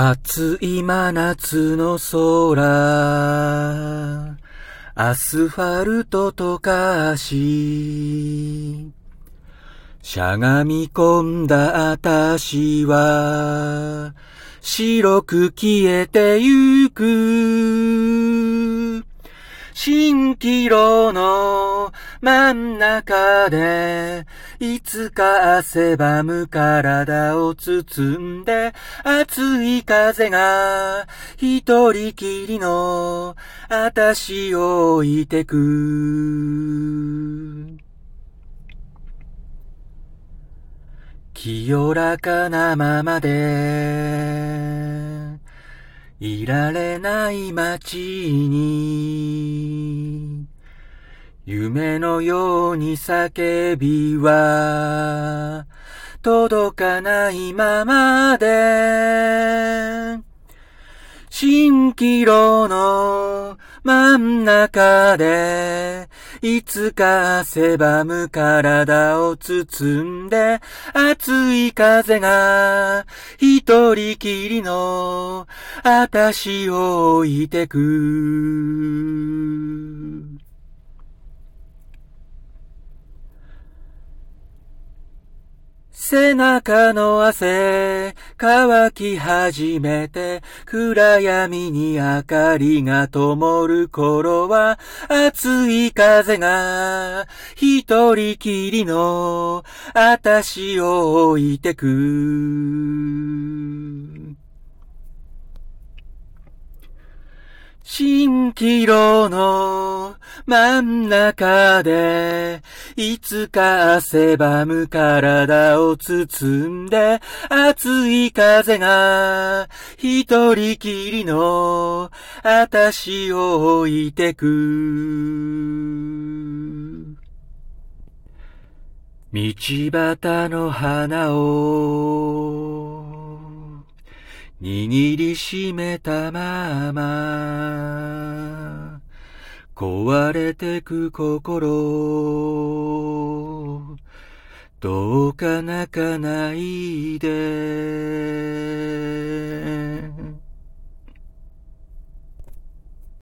暑い真夏の空、アスファルトとかし、しゃがみ込んだあたしは、白く消えてゆく。蜃気楼の真ん中で、いつか汗ばむ体を包んで、熱い風が一人きりの私を置いてく。清らかなままで、いられない街に、夢のように叫びは、届かないままで、蜃気楼の真ん中で、いつか汗ばむ体を包んで、熱い風が一人きりの私を置いてく。背中の汗乾き始めて暗闇に明かりが灯る頃は熱い風が一人きりの私を置いてく。蜃気楼の真ん中で、いつか汗ばむ体を包んで、熱い風が一人きりの私を置いてく。道端の花を握りしめたまま壊れてく心。どうか泣かないで。